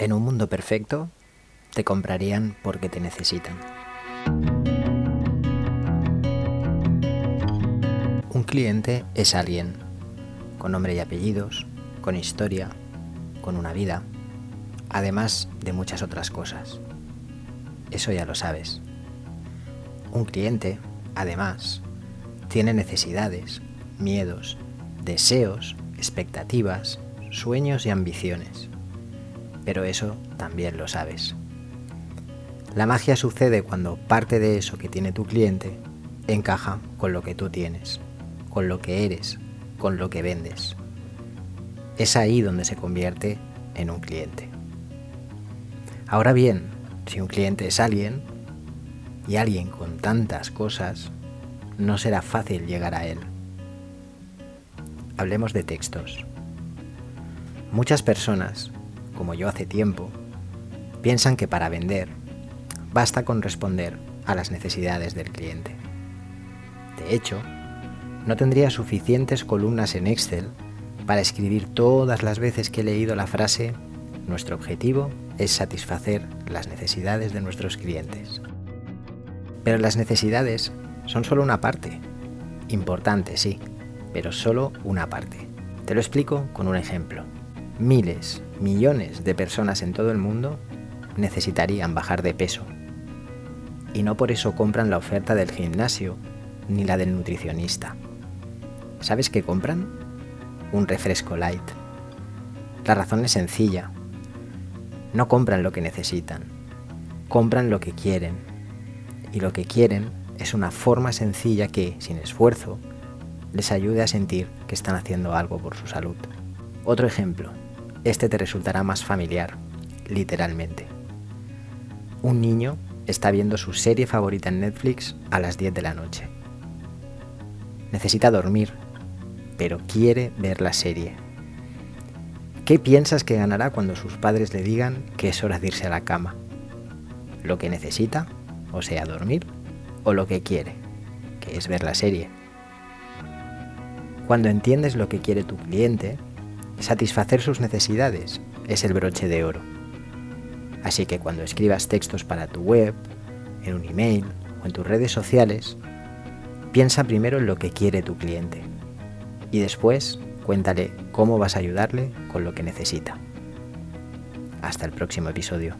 En un mundo perfecto, te comprarían porque te necesitan. Un cliente es alguien con nombre y apellidos, con historia, con una vida, además de muchas otras cosas. Eso ya lo sabes. Un cliente, además, tiene necesidades, miedos, deseos, expectativas, sueños y ambiciones. Pero eso también lo sabes. La magia sucede cuando parte de eso que tiene tu cliente encaja con lo que tú tienes, con lo que eres, con lo que vendes. Es ahí donde se convierte en un cliente. Ahora bien, si un cliente es alguien, y alguien con tantas cosas, no será fácil llegar a él. Hablemos de textos. Muchas personas, como yo hace tiempo, piensan que para vender basta con responder a las necesidades del cliente. De hecho, no tendría suficientes columnas en Excel para escribir todas las veces que he leído la frase nuestro objetivo es satisfacer las necesidades de nuestros clientes. Pero las necesidades son solo una parte. Importante, sí, pero solo una parte. Te lo explico con un ejemplo. Miles, millones de personas en todo el mundo necesitarían bajar de peso. Y no por eso compran la oferta del gimnasio ni la del nutricionista. ¿Sabes qué compran? Un refresco light. La razón es sencilla. No compran lo que necesitan, compran lo que quieren. Y lo que quieren es una forma sencilla que, sin esfuerzo, les ayude a sentir que están haciendo algo por su salud. Otro ejemplo, este te resultará más familiar, literalmente. Un niño está viendo su serie favorita en Netflix a las 10 de la noche. Necesita dormir, pero quiere ver la serie. ¿Qué piensas que ganará cuando sus padres le digan que es hora de irse a la cama? ¿Lo que necesita? O sea, dormir. ¿O lo que quiere? Que es ver la serie. Cuando entiendes lo que quiere tu cliente, satisfacer sus necesidades es el broche de oro. Así que cuando escribas textos para tu web, en un email o en tus redes sociales, piensa primero en lo que quiere tu cliente y después cuéntale cómo vas a ayudarle con lo que necesita. Hasta el próximo episodio.